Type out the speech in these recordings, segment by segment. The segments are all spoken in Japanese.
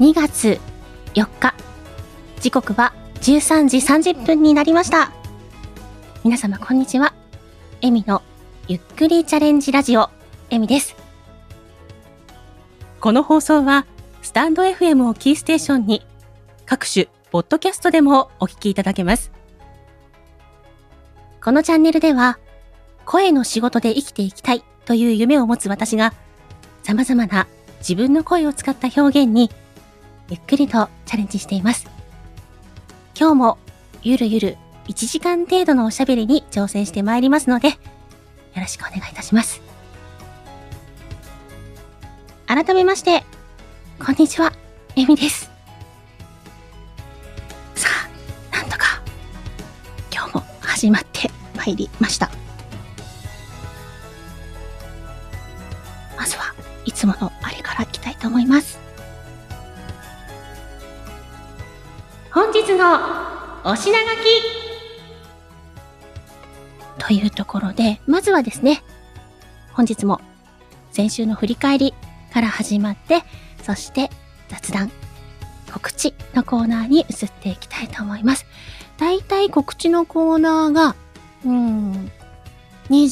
2月4日。時刻は13時30分になりました。皆様こんにちは。エミのゆっくりチャレンジラジオ、エミです。この放送は、スタンド FM をキーステーションに、各種、ポッドキャストでもお聞きいただけます。このチャンネルでは、声の仕事で生きていきたいという夢を持つ私が、様々な自分の声を使った表現に、ゆっくりとチャレンジしています。今日も、ゆるゆる1時間程度のおしゃべりに挑戦してまいりますので、よろしくお願いいたします。改めまして、こんにちは、エミです。さあ、なんとか、今日も始まってまいりました。まずは、いつものあれからいきたいと思います。本日のお品書きというところで、まずはですね、本日も先週の振り返りから始まって、そして雑談、告知のコーナーに移っていきたいと思います。だいたい告知のコーナーが、うん、2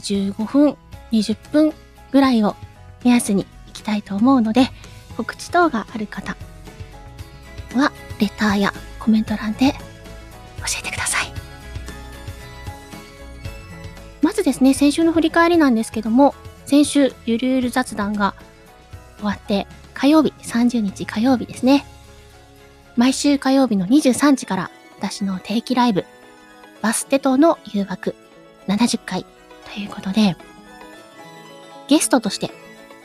時15分、20分ぐらいを目安に行きたいと思うので、告知等がある方は、レターやコメント欄で教えてください。まずですね、先週の振り返りなんですけども、先週、ゆるゆる雑談が終わって、火曜日、30日火曜日ですね。毎週火曜日の23時から、私の定期ライブ、バステとの誘惑70回ということで、ゲストとして、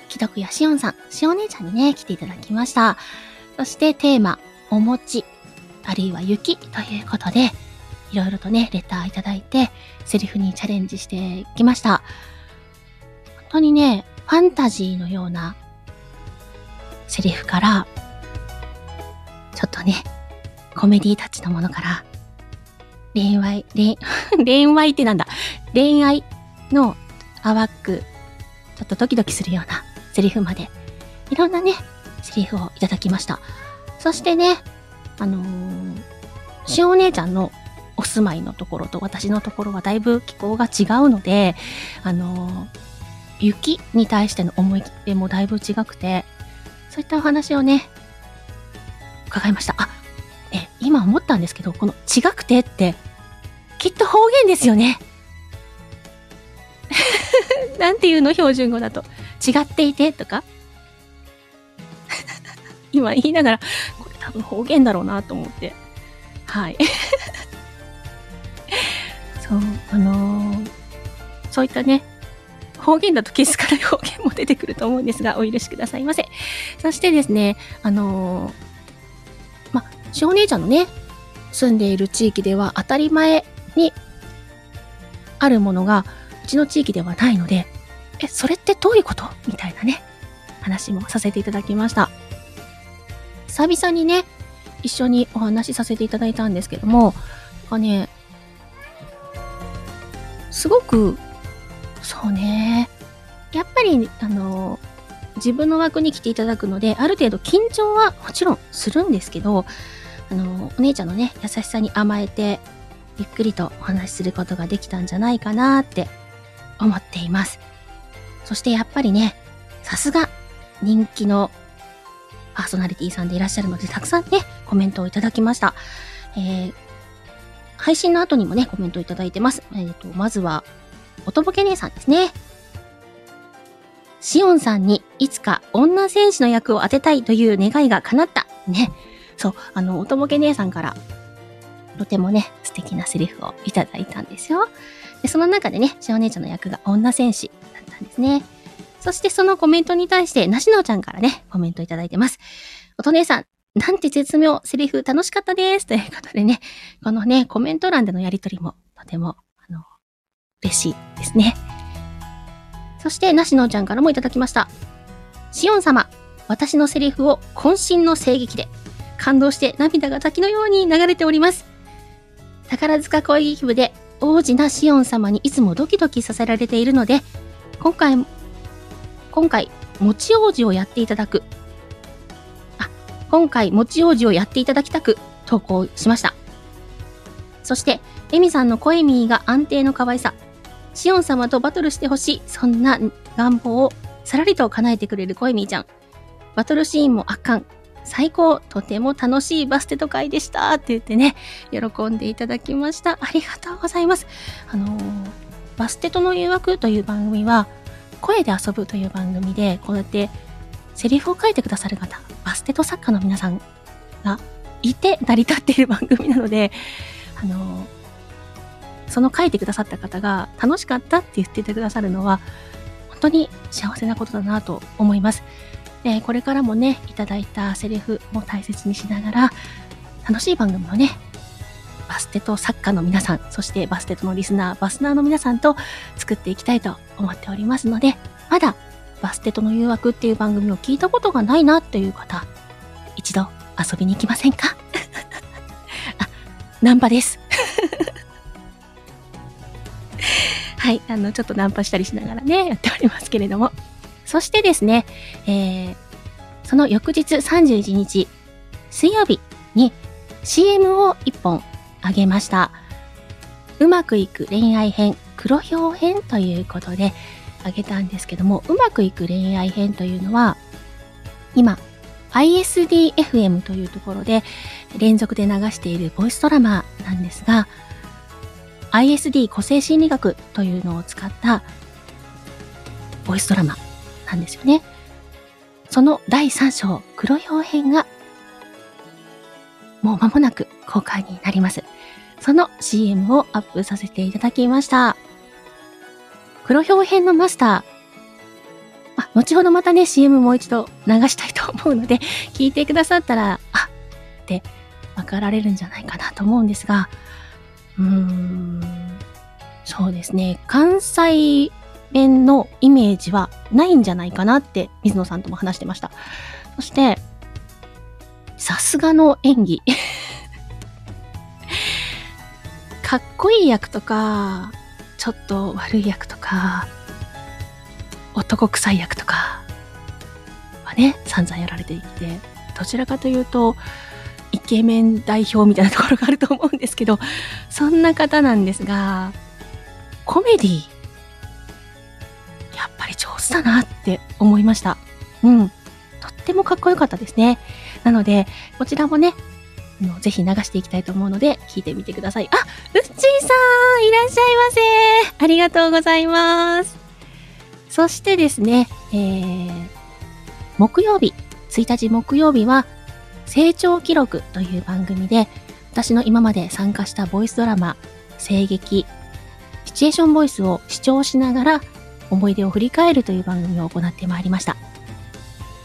既読やしおんさん、しお姉ちゃんにね、来ていただきました。そしてテーマ、お餅、あるいは雪ということで、いろいろとね、レターいただいて、セリフにチャレンジしてきました。本当にね、ファンタジーのようなセリフから、ちょっとね、コメディタッチのものから、恋愛、恋、恋愛ってなんだ？恋愛の淡く、ちょっとドキドキするようなセリフまで、いろんなね、セリフをいただきました。そしてね、あのー、しお姉ちゃんのお住まいのところと私のところはだいぶ気候が違うので、あのー、雪に対しての思い出もだいぶ違くて、そういったお話をね、伺いました。あ、え、今思ったんですけど、この違くてって、きっと方言ですよね。なんていうの？標準語だと。違っていてとか？今言いながら、これ多分方言だろうなと思って。はい。そう、あのーそういったね、方言だと気づかない方言も出てくると思うんですが、お許しくださいませ。そしてですね、あのーま、しお姉ちゃんのね、住んでいる地域では当たり前にあるものが、うちの地域ではないので、え、それってどういうこと？みたいなね、話もさせていただきました。久々にね、一緒にお話しさせていただいたんですけども、なんかね、すごく、そうね、やっぱり、あの、自分の枠に来ていただくので、ある程度緊張はもちろんするんですけど、あの、お姉ちゃんのね、優しさに甘えて、ゆっくりとお話しすることができたんじゃないかなって思っています。そしてやっぱりね、さすが人気のパーソナリティさんでいらっしゃるので、たくさんね、コメントをいただきました。えー、配信の後にもね、コメントをいただいてます。えっ、と、まずは、おとぼけ姉さんですね。しおんさんにいつか女戦士の役を当てたいという願いが叶った。ね。そう、あの、おとぼけ姉さんから、とてもね、素敵なセリフをいただいたんですよ。で、その中でね、しお姉ちゃんの役が女戦士だったんですね。そしてそのコメントに対して、なしのちゃんからね、コメントいただいてます。おと姉さん、なんて絶妙、セリフ楽しかったです。ということでね、このね、コメント欄でのやりとりも、とても、あの、嬉しいですね。そして、なしのちゃんからもいただきました。しおん様、私のセリフを渾身の声劇で、感動して涙が滝のように流れております。宝塚恋劇部で王子なシオン様にいつもドキドキさせられているので、今回、今回、もち王子をやっていただく。あ、今回、持ち王子をやっていただきたく投稿しました。そして、エミさんのコエミーが安定の可愛さ。シオン様とバトルしてほしい。そんな願望をさらりと叶えてくれるコエミーちゃん。バトルシーンも圧巻。最高とても楽しいバステト会でしたって言ってね、喜んでいただきました。ありがとうございます。あのー、バステトの誘惑という番組は、声で遊ぶという番組で、こうやってセリフを書いてくださる方、バステト作家の皆さんがいて成り立っている番組なので、あの、その書いてくださった方が楽しかったって言っててくださるのは、本当に幸せなことだなと思います。えー、これからもね、いただいたセリフも大切にしながら、楽しい番組をね、バステと作家の皆さん、そしてバステとのリスナー、バスナーの皆さんと作っていきたいと思っておりますので、まだバステとの誘惑っていう番組を聞いたことがないなっていう方、一度遊びに行きませんか？あ、ナンパです。はい、あの、ちょっとナンパしたりしながらね、やっておりますけれども。そしてですね、えー、その翌日31日、水曜日に CM を1本あげました。うまくいく恋愛編、黒表編ということであげたんですけども、うまくいく恋愛編というのは、今、ISDFM というところで連続で流しているボイスドラマなんですが、ISD 個性心理学というのを使ったボイスドラマなんですよね。その第3章、黒表編が、もう間もなく公開になります。その CM をアップさせていただきました。黒表編のマスター、あ、後ほどまたね、CM もう一度流したいと思うので、聞いてくださったら、あ、って分かられるんじゃないかなと思うんですが、うーん、そうですね。関西弁のイメージはないんじゃないかなって水野さんとも話してました。そして、さすがの演技。かっこいい役とか、ちょっと悪い役とか、男臭い役とかはね、散々やられていて、どちらかというと、イケメン代表みたいなところがあると思うんですけど、そんな方なんですが、コメディやっぱり上手だなって思いました。うん。とってもかっこよかったですね。なので、こちらもね、ぜひ流していきたいと思うので、聞いてみてください。あ、うっちーさんいらっしゃいませありがとうございます。そしてですね、えー、木曜日、1日木曜日は、成長記録という番組で、私の今まで参加したボイスドラマ、声劇、シチュエーションボイスを視聴しながら思い出を振り返るという番組を行ってまいりました。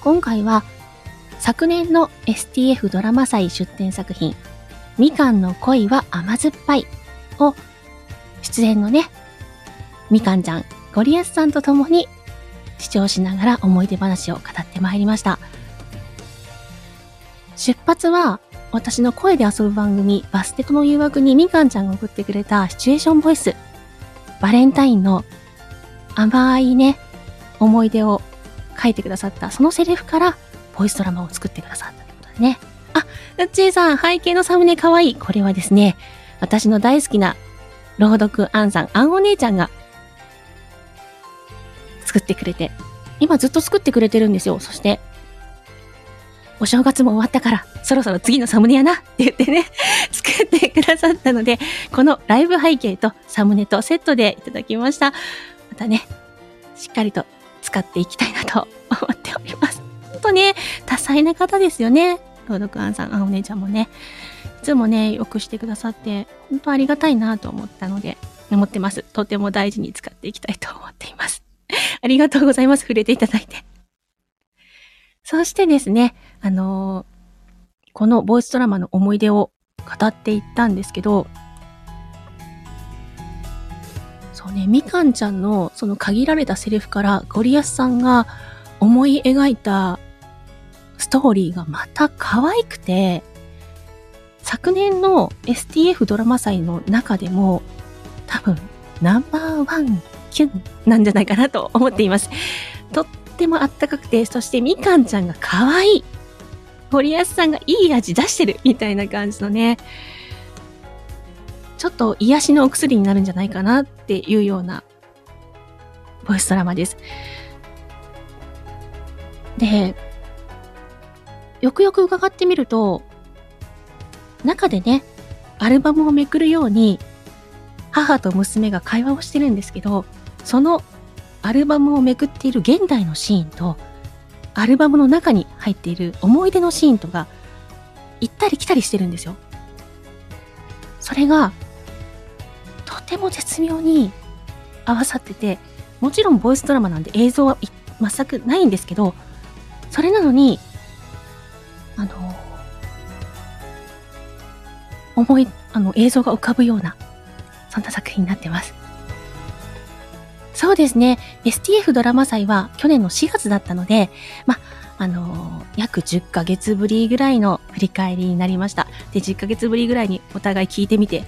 今回は昨年の STF ドラマ祭出展作品、みかんの恋は甘酸っぱいを出演のね、みかんちゃん、ゴリアスさんと共に視聴しながら思い出話を語ってまいりました。出発は私の声で遊ぶ番組バステコの誘惑にみかんちゃんが送ってくれたシチュエーションボイスバレンタインの甘いね、思い出を書いてくださった、そのセリフから、ボイスドラマを作ってくださったということでね。あ、うっちーさん、背景のサムネかわいい。これはですね、私の大好きな朗読アンさん、アンお姉ちゃんが作ってくれて、今ずっと作ってくれてるんですよ。そして、お正月も終わったから、そろそろ次のサムネやなって言ってね、作ってくださったので、このライブ背景とサムネとセットでいただきました。またね、しっかりと使っていきたいなと思っております。ね、多彩な方ですよね。朗読アンさん、あ、お姉ちゃんもね。いつもね、よくしてくださって、本当ありがたいなと思ったので、思ってます。とても大事に使っていきたいと思っています。ありがとうございます。触れていただいて。そしてですね、あのー、このボイスドラマの思い出を語っていったんですけど、そうね、みかんちゃんのその限られたセリフからゴリアスさんが思い描いたストーリーがまた可愛くて、昨年の STF ドラマ祭の中でも多分ナンバーワンキュンなんじゃないかなと思っています。とってもあったかくて、そしてみかんちゃんが可愛い。森保さんがいい味出してるみたいな感じのね、ちょっと癒しのお薬になるんじゃないかなっていうようなボイスドラマです。で、よくよく伺ってみると、中でね、アルバムをめくるように、母と娘が会話をしてるんですけど、そのアルバムをめくっている現代のシーンと、アルバムの中に入っている思い出のシーンとか、行ったり来たりしてるんですよ。それが、とても絶妙に合わさってて、もちろんボイスドラマなんで映像は全くないんですけど、それなのに、あの、思い、あの、映像が浮かぶような、そんな作品になってます。そうですね。STF ドラマ祭は去年の4月だったので、ま、あの、約10ヶ月ぶりぐらいの振り返りになりました。で、10ヶ月ぶりぐらいにお互い聞いてみて、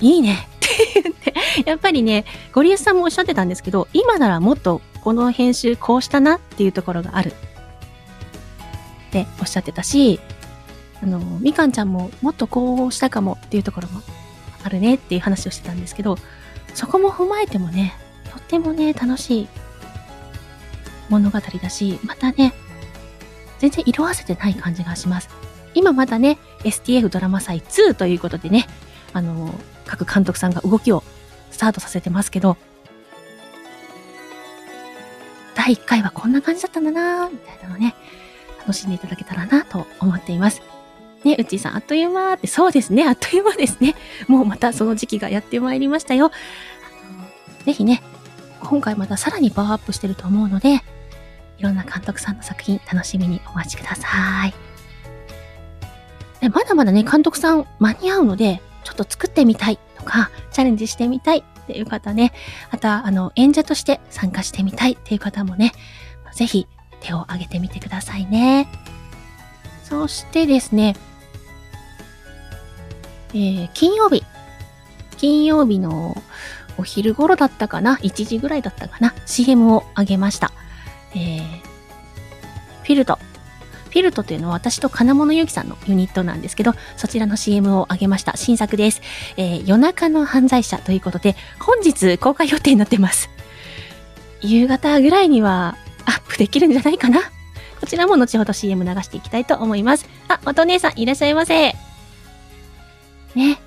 いいねって言って、やっぱりね、ゴリエスさんもおっしゃってたんですけど、今ならもっとこの編集こうしたなっていうところがあるっておっしゃってたし、あの、みかんちゃんももっとこうしたかもっていうところもあるねっていう話をしてたんですけど、そこも踏まえてもね、とってもね、楽しい物語だし、またね、全然色あせてない感じがします。今まだね、STF ドラマ祭2ということでね、あの、各監督さんが動きをスタートさせてますけど、第1回はこんな感じだったんだなみたいなのね、楽しんでいただけたらなと思っています。ね、うっちーさん、あっという間って、そうですね、あっという間ですね。もうまたその時期がやってまいりましたよ。ぜひね、今回またさらにパワーアップしてると思うので、いろんな監督さんの作品楽しみにお待ちください。でまだまだね、監督さん間に合うので、ちょっと作ってみたいとか、チャレンジしてみたいっていう方ね、あとは、あの、演者として参加してみたいっていう方もね、ぜひ手を挙げてみてくださいね。そしてですね、えー、金曜日。金曜日のお昼頃だったかな ?1 時ぐらいだったかな ?CM をあげました。えー、フィルト。フィルトというのは私と金物ゆきさんのユニットなんですけど、そちらの CM をあげました。新作です。えー、夜中の犯罪者ということで、本日公開予定になってます。夕方ぐらいにはアップできるんじゃないかな？こちらも後ほど CM 流していきたいと思います。あ、またお姉さんいらっしゃいませ。ね。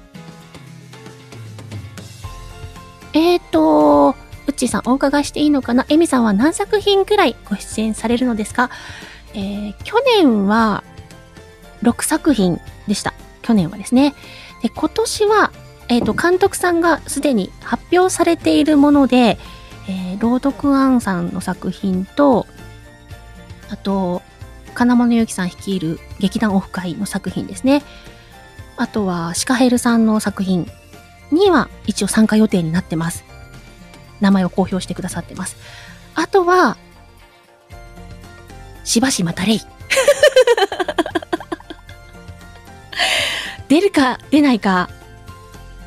えーと、うっちーさんお伺いしていいのかな？エミさんは何作品くらいご出演されるのですか？えー、去年は6作品でした。去年はですね。で、今年は、えっ、ー、と、監督さんがすでに発表されているもので、えー、朗読アンさんの作品と、あと、金物ゆきさん率いる劇団オフ会の作品ですね。あとは、シカヘルさんの作品には一応参加予定になってます。名前を公表してくださってます。あとは、しばしまたれい。出るか出ないか、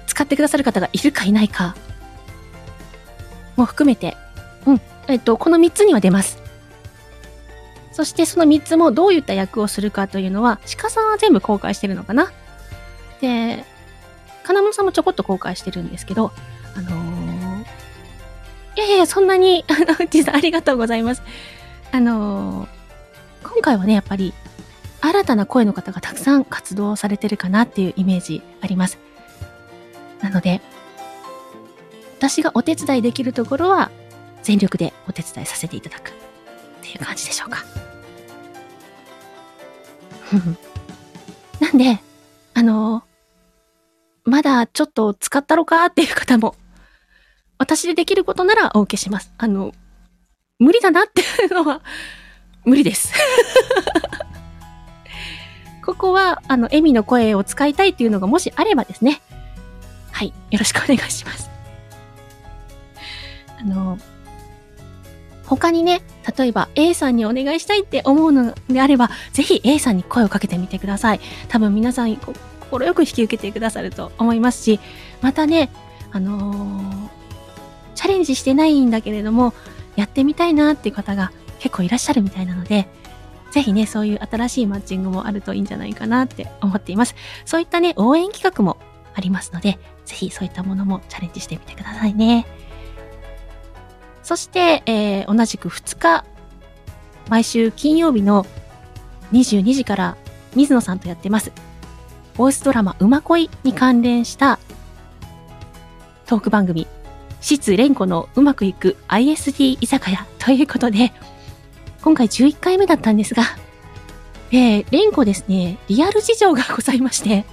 使ってくださる方がいるかいないか、も含めて、うん、えっと、この3つには出ます。そしてその3つもどういった役をするかというのは、鹿さんは全部公開してるのかな？で、金物さんもちょこっと公開してるんですけど、あのー、いやいやいや、そんなに、あの、実はありがとうございます。あのー、今回はね、やっぱり、新たな声の方がたくさん活動されてるかなっていうイメージあります。なので、私がお手伝いできるところは、全力でお手伝いさせていただくっていう感じでしょうか。なんで、あのまだちょっと使ったろかっていう方も、私でできることならお受けします。あの、無理だなっていうのは、無理です。ここは、あの、エミの声を使いたいっていうのがもしあればですね。はい。よろしくお願いします。あの、他にね、例えば A さんにお願いしたいって思うのであれば、ぜひ A さんに声をかけてみてください。多分皆さん心よく引き受けてくださると思いますし、またね、あのー、チャレンジしてないんだけれども、やってみたいなっていう方が結構いらっしゃるみたいなので、ぜひね、そういう新しいマッチングもあるといいんじゃないかなって思っています。そういったね、応援企画もありますので、ぜひそういったものもチャレンジしてみてくださいね。そして、えー、同じく2日、毎週金曜日の22時から水野さんとやってます。ボイスドラマ、馬恋に関連したトーク番組、質蓮子のうまくいく ISD 居酒屋ということで、今回11回目だったんですが、えー、蓮子ですね、リアル事情がございまして、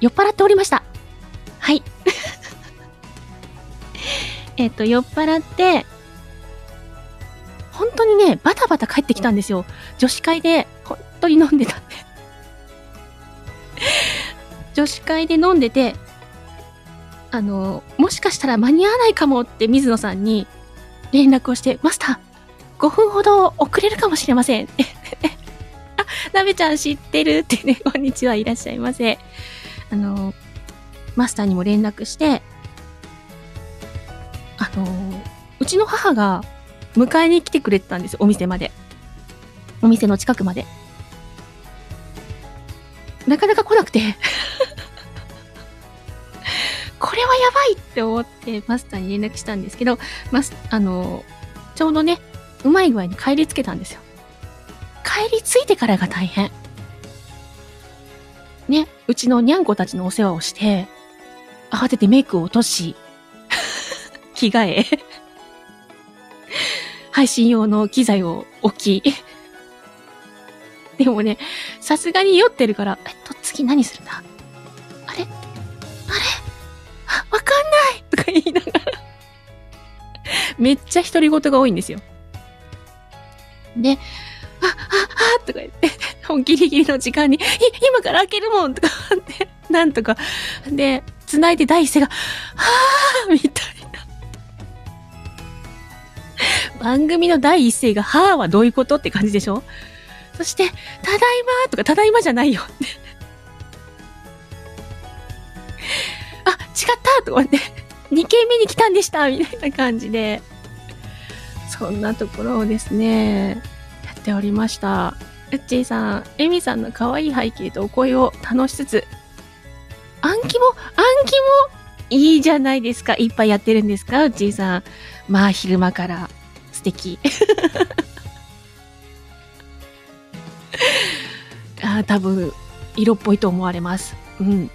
酔っ払っておりました。はい。えっと、酔っ払って、本当にね、バタバタ帰ってきたんですよ。女子会で、本当に飲んでたんで。女子会で飲んでて、あの、もしかしたら間に合わないかもって水野さんに連絡をして、マスター、5分ほど遅れるかもしれません。あ、なべちゃん知ってる？ってね、こんにちはいらっしゃいませ。あの、マスターにも連絡して、あの、うちの母が迎えに来てくれてたんです、お店まで。お店の近くまで。なかなか来なくて これはやばいって思ってマスターに連絡したんですけど、マス、あの、ちょうどね、うまい具合に帰りつけたんですよ。帰り着いてからが大変。ね、うちのにゃんこたちのお世話をして、慌ててメイクを落とし、着替え、配信用の機材を置き、でもね、さすがに酔ってるから、えっと、次何するんだ？あれ？あれ？わかんない！とか言いながら。めっちゃ独り言が多いんですよ。で、あ、あ、あ、とか言って、本ギリギリの時間に、い、今から開けるもんとかって、なんとか。で、繋いで第一声が、はぁみたい番組の第一声が、はぁはどういうことって感じでしょ？そして、ただいまとか、ただいまじゃないよって。あ、違ったとかって、2軒目に来たんでしたみたいな感じで、そんなところをですね、やっておりました。うっちーさん、エミさんの可愛い背景とお声を楽しつつ、暗記も、暗記もいいじゃないですか。いっぱいやってるんですか？うっちーさん。まあ、昼間から敵。あ多分、色っぽいと思われます。うん。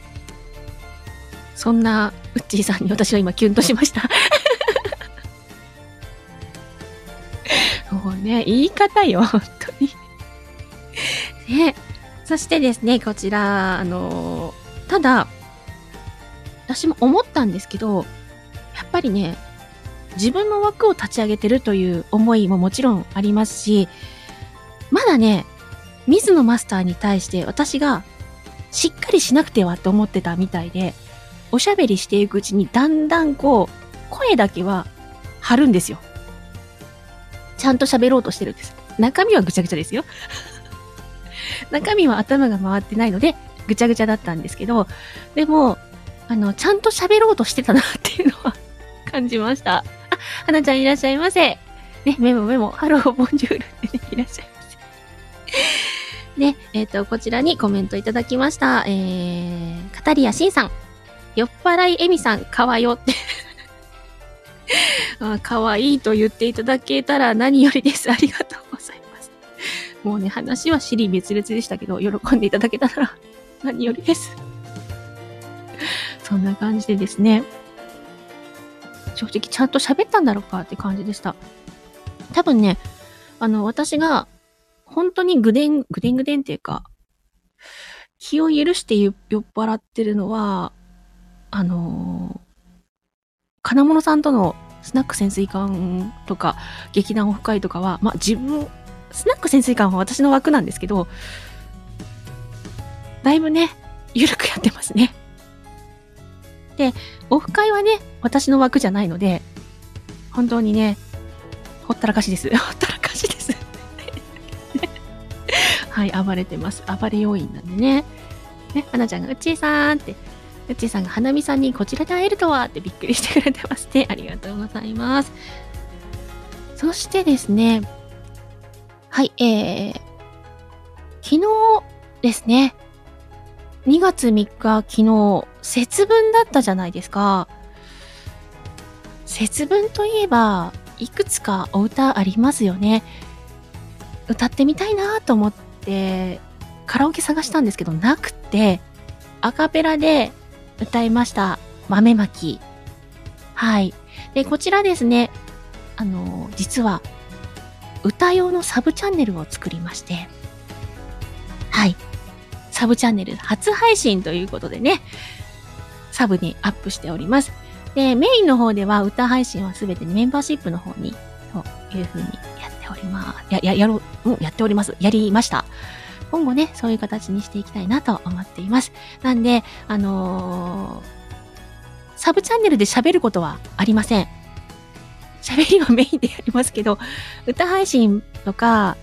そんな、うっちーさんに私は今キュンとしました。もうね、言い方よ、本当に。ね。そしてですね、こちら、あのただ、私も思ったんですけど、やっぱりね、自分の枠を立ち上げてるという思いももちろんありますし、まだね、水野マスターに対して私がしっかりしなくてはと思ってたみたいで、おしゃべりしていくうちにだんだんこう、声だけは張るんですよ。ちゃんと喋ろうとしてるんです。中身はぐちゃぐちゃですよ。中身は頭が回ってないので、ぐちゃぐちゃだったんですけど、でも、あの、ちゃんと喋ろうとしてたなっていうのは感じました。あ、花ちゃんいらっしゃいませ。ね、メモメモ、 Hello、Bonjour ってね、いらっしゃいませ。ね、えっ、ー、と、こちらにコメントいただきました。えー、カタリアシンさん。酔っ払いエミさん、かわよって あ。かわいいと言っていただけたら何よりです。ありがとうございます。もうね、話は支離滅裂でしたけど、喜んでいただけたら何よりです。そんな感じでですね、正直ちゃんと喋ったんだろうかって感じでした。多分ね、あの、私が、本当にぐでん、ぐでんぐでんっていうか、気を許して酔っ払ってるのは、あのー、金物さんとのスナック潜水艦とか、劇団オフ会とかは、まあ自分、スナック潜水艦は私の枠なんですけど、だいぶね、ゆるくやってますね。で、オフ会はね、私の枠じゃないので、本当にね、ほったらかしです。ほったらかしです。はい、暴れてます。暴れ要因なんでね。ね、花ちゃんが、うっちーさんって、うっちーさんが花見さんにこちらで会えるとはってびっくりしてくれてますね。ありがとうございます。そしてですね、はい、えー、昨日ですね。2月3日昨日、節分だったじゃないですか。節分といえば、いくつかお歌ありますよね。歌ってみたいなと思って、カラオケ探したんですけど、なくて、アカペラで歌いました。豆まき。はい。で、こちらですね、あの、実は、歌用のサブチャンネルを作りまして、はい。サブチャンネル初配信ということでね、サブにアップしております。で、メインの方では歌配信はすべてメンバーシップの方に、というふうにやっております。や、や、やろう、うん、やっております。やりました。今後ね、そういう形にしていきたいなと思っています。なんで、あのー、サブチャンネルで喋ることはありません。喋りはメインでやりますけど、歌配信とか、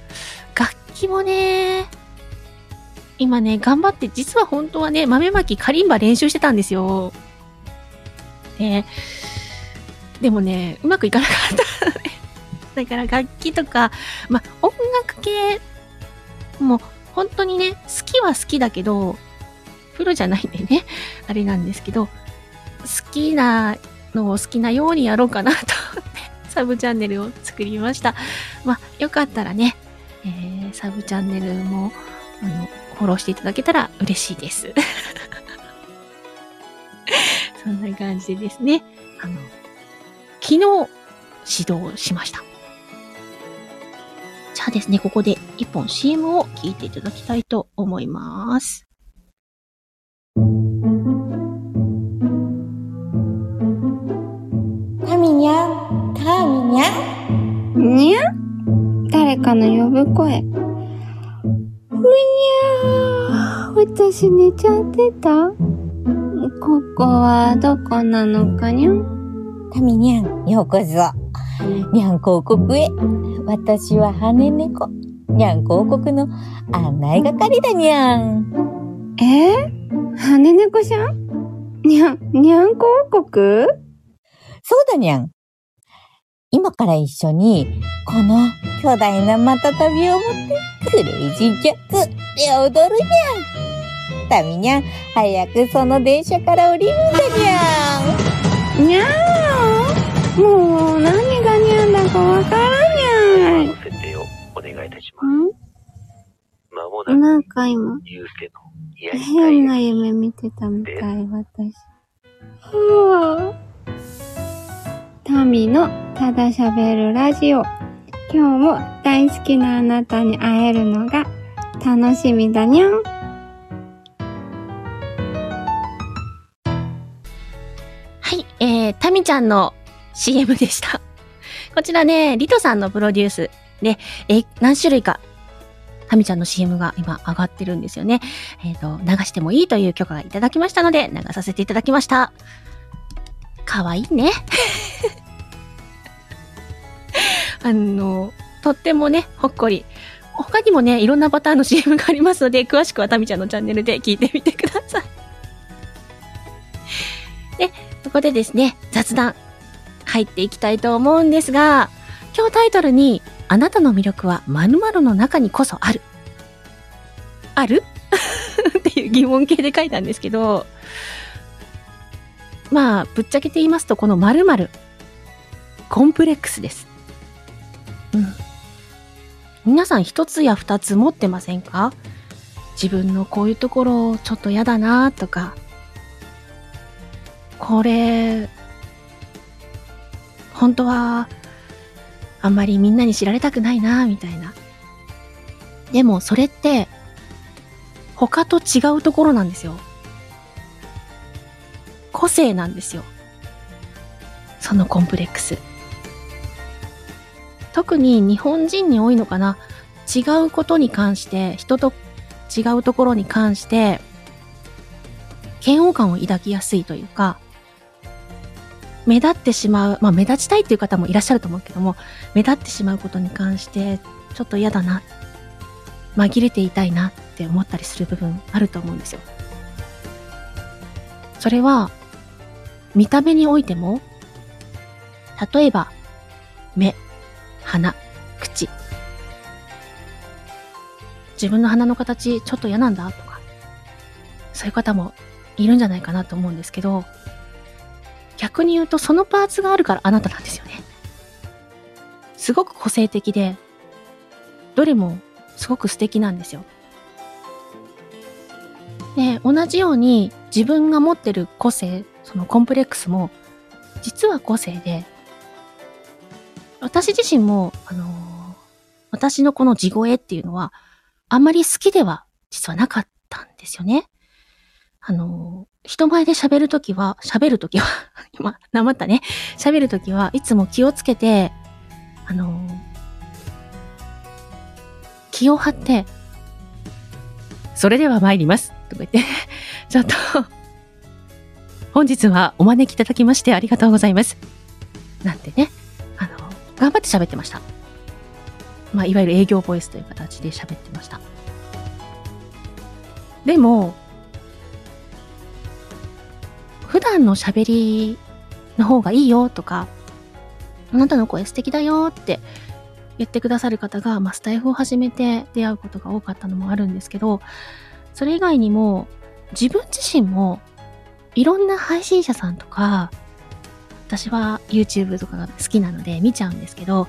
楽器もね、今ね、頑張って、実は本当はね、豆まきカリンバ練習してたんですよ。で、でもね、うまくいかなかった。だから楽器とか、ま音楽系、も本当にね、好きは好きだけど、プロじゃないんでね、あれなんですけど、好きなのを好きなようにやろうかなと、サブチャンネルを作りました。ま、よかったらね、えー、サブチャンネルも、あの、フォローしていただけたら嬉しいです。そんな感じでですね、あの、昨日指導しました。じゃあですね、ここで一本 CM を聞いていただきたいと思います。タミニャン、タミニャン？にゃ誰かの呼ぶ声。ふにゃー。私寝ちゃってたここはどこなのかにゃん。タミニャン、ようこそ。にゃん。広告へ。私は羽猫。にゃん。広告の案内係だにゃん。えー、羽猫さん。にゃん、にゃん。広告そうだにゃん。今から一緒に、この巨大なまた旅を持って、クレイジーキャッツで踊るにゃん。タミにゃん、早くその電車から降りるんだにゃん。にゃーもう何がにゃんだかわからにゃん。設定をお願いいたします。間もなく。なんか今、ゆうすけの変な夢見てたみたい、私。はぁ。タミのただ喋るラジオ。今日も大好きなあなたに会えるのが楽しみだにゃん。はい、えー、タミちゃんの CM でした。こちらね、リトさんのプロデュースで、え何種類か、タミちゃんの CM が今上がってるんですよね。えっ、ー、と、流してもいいという許可がいただきましたので、流させていただきました。かわいいね。あの、とってもね、ほっこり。他にもね、いろんなパターンの CM がありますので、詳しくはタミちゃんのチャンネルで聞いてみてください。で、ここでですね、雑談入っていきたいと思うんですが、今日タイトルに、あなたの魅力は〇〇の中にこそある。ある？っていう疑問形で書いたんですけど、まあ、ぶっちゃけて言いますと、この〇〇、コンプレックスです。うん。皆さん一つや二つ持ってませんか？自分のこういうところちょっと嫌だなとか、これ、本当は、あんまりみんなに知られたくないなみたいな。でもそれって、他と違うところなんですよ。個性なんですよ。そのコンプレックス。特に日本人に多いのかな。違うことに関して人と違うところに関して嫌悪感を抱きやすいというか目立ってしまうまあ目立ちたいっていう方もいらっしゃると思うけども目立ってしまうことに関してちょっと嫌だな。紛れていたいなって思ったりする部分あると思うんですよ。それは見た目においても例えば目。鼻、口。自分の鼻の形ちょっと嫌なんだとか、そういう方もいるんじゃないかなと思うんですけど、逆に言うとそのパーツがあるからあなたなんですよね。すごく個性的で、どれもすごく素敵なんですよ。で、同じように自分が持ってる個性、そのコンプレックスも、実は個性で、私自身も、あのー、私のこの地声っていうのは、あんまり好きでは実はなかったんですよね。あのー、人前で喋るときは、喋るときは 今、なまったね。喋るときはいつも気をつけて、あのー、気を張って、それでは参ります。とか言って、ちょっと本日はお招きいただきましてありがとうございます。なんてね、頑張って喋ってました。まあ、いわゆる営業ボイスという形で喋ってました。でも、普段の喋りの方がいいよとか、あなたの声素敵だよって言ってくださる方が、まあ、スタイフを始めて出会うことが多かったのもあるんですけど、それ以外にも、自分自身も、いろんな配信者さんとか、私は YouTube とかが好きなので見ちゃうんですけど、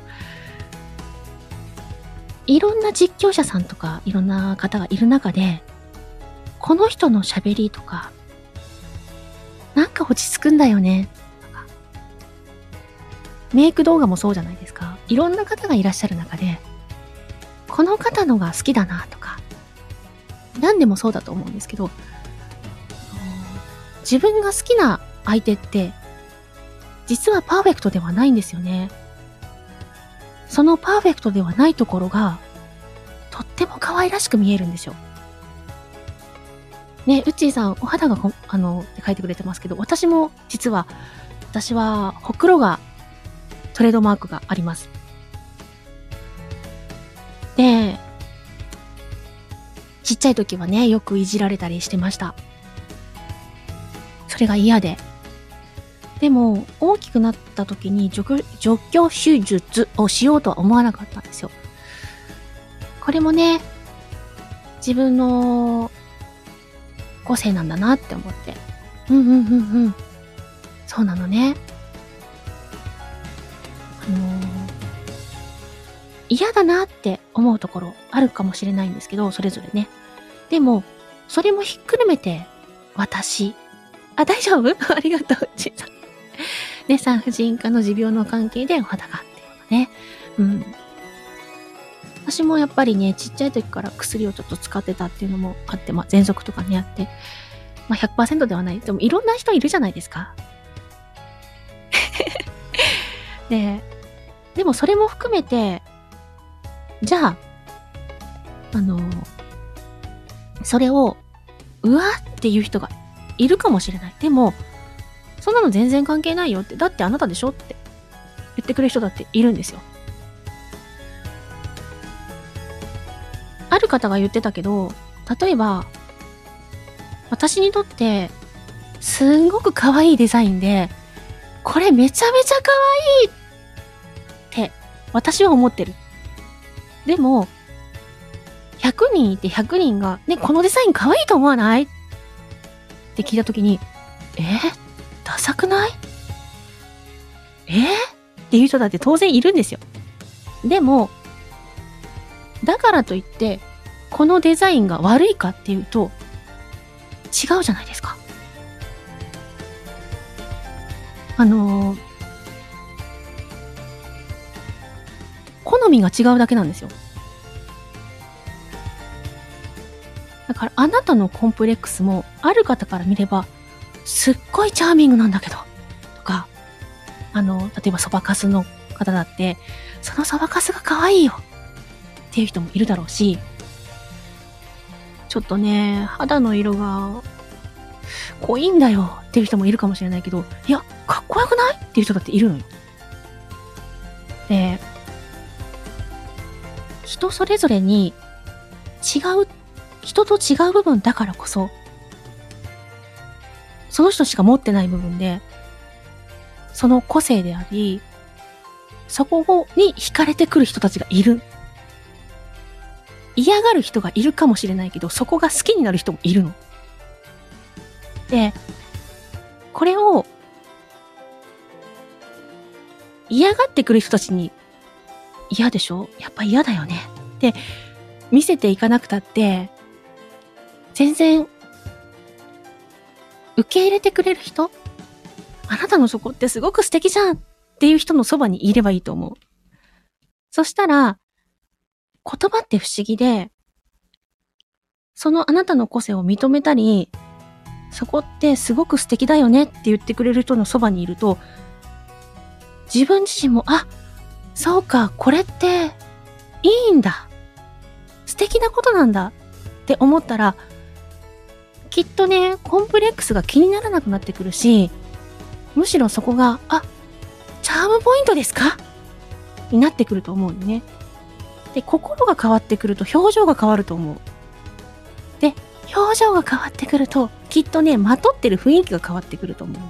いろんな実況者さんとか、いろんな方がいる中で、この人の喋りとか、なんか落ち着くんだよね、メイク動画もそうじゃないですか。いろんな方がいらっしゃる中で、この方のが好きだな、とか。何でもそうだと思うんですけど、自分が好きな相手って、実はパーフェクトではないんですよね。そのパーフェクトではないところが、とっても可愛らしく見えるんですよ。ね、うっちーさん、お肌があの、って書いてくれてますけど、私も実は、私は、ほくろが、トレードマークがあります。で、ちっちゃい時はね、よくいじられたりしてました。それが嫌で。でも、大きくなった時に除除去手術をしようとは思わなかったんですよ。これもね、自分の個性なんだなって思って。うんうんうんうん。そうなのね。あのー、嫌だなって思うところあるかもしれないんですけど、それぞれね。でも、それもひっくるめて、私。あ、大丈夫？ありがとう、ちいさん。ね、産婦人科の持病の関係でお肌がっていうのね。うん。私もやっぱりね、ちっちゃい時から薬をちょっと使ってたっていうのもあって、まあ、喘息とかね、あって、まあ、100%ではない。でも、いろんな人いるじゃないですか。で、でもそれも含めて、じゃあ、あの、それを、うわっていう人がいるかもしれない。でも、そんなの全然関係ないよって、だってあなたでしょって言ってくれる人だっているんですよ。ある方が言ってたけど、例えば、私にとって、すんごく可愛いデザインで、これめちゃめちゃ可愛いって、私は思ってる。でも、100人いて100人が、ね、このデザイン可愛いと思わない？って聞いたときに、え？ー、ダサくない？えー、っていう人だって当然いるんですよ。でも、だからといって、このデザインが悪いかっていうと、違うじゃないですか。あのー、好みが違うだけなんですよ。だからあなたのコンプレックスもある方から見れば、すっごいチャーミングなんだけど、とか、あの、例えばそばかすの方だって、そのそばかすが可愛いよ。っていう人もいるだろうし、ちょっとね、肌の色が濃いんだよ。っていう人もいるかもしれないけど、いや、かっこよくない？っていう人だっているのよ。で、人それぞれに違う人と違う部分だからこそ、その人しか持ってない部分で、その個性であり、そこに惹かれてくる人たちがいる。嫌がる人がいるかもしれないけど、そこが好きになる人もいるの。で、これを、嫌がってくる人たちに、嫌でしょ？やっぱ嫌だよね。で、見せていかなくたって、全然、受け入れてくれる人？あなたのそこってすごく素敵じゃんっていう人のそばにいればいいと思う。そしたら、言葉って不思議で、そのあなたの個性を認めたり、そこってすごく素敵だよねって言ってくれる人のそばにいると、自分自身も、あ、そうか、これっていいんだ。素敵なことなんだって思ったら、きっとね、コンプレックスが気にならなくなってくるし、むしろそこが、あ、チャームポイントですか？になってくると思うのね。で、心が変わってくると表情が変わると思う。で、表情が変わってくると、きっとね、まとってる雰囲気が変わってくると思う。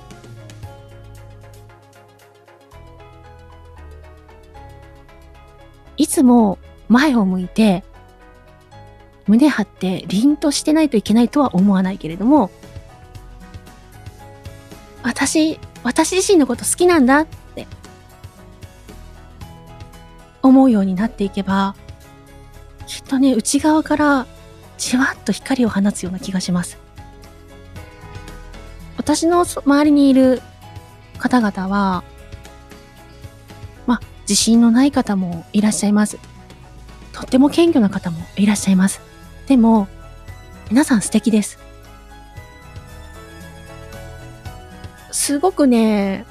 いつも前を向いて、胸張って凛としてないといけないとは思わないけれども、私、私自身のこと好きなんだって思うようになっていけば、きっとね、内側からじわっと光を放つような気がします。私の周りにいる方々は、まあ、自信のない方もいらっしゃいます。とっても謙虚な方もいらっしゃいます。でも、皆さん素敵です。すごくね、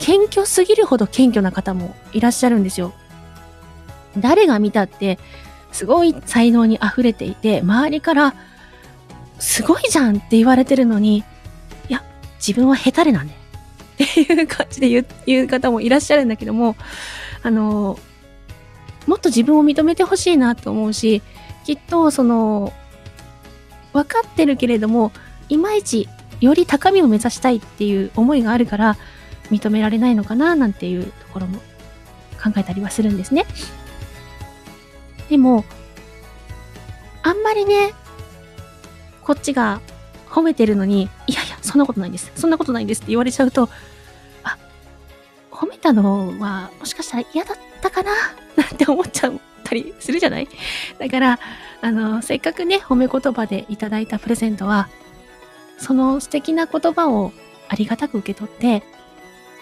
謙虚すぎるほど謙虚な方もいらっしゃるんですよ。誰が見たって、すごい才能に溢れていて、周りから、すごいじゃんって言われてるのに、いや、自分は下手れなんで。っていう感じで言う言う方もいらっしゃるんだけども、あの、もっと自分を認めてほしいなと思うし、きっとその分かってるけれどもいまいちより高みを目指したいっていう思いがあるから認められないのかななんていうところも考えたりはするんですね。でもあんまりねこっちが褒めてるのにいやいやそんなことないんですそんなことないんですって言われちゃうとあ褒めたのはもしかしたら嫌だったかななんて思っちゃうったりするじゃない？だから、あの、せっかくね、褒め言葉でいただいたプレゼントは、その素敵な言葉をありがたく受け取って、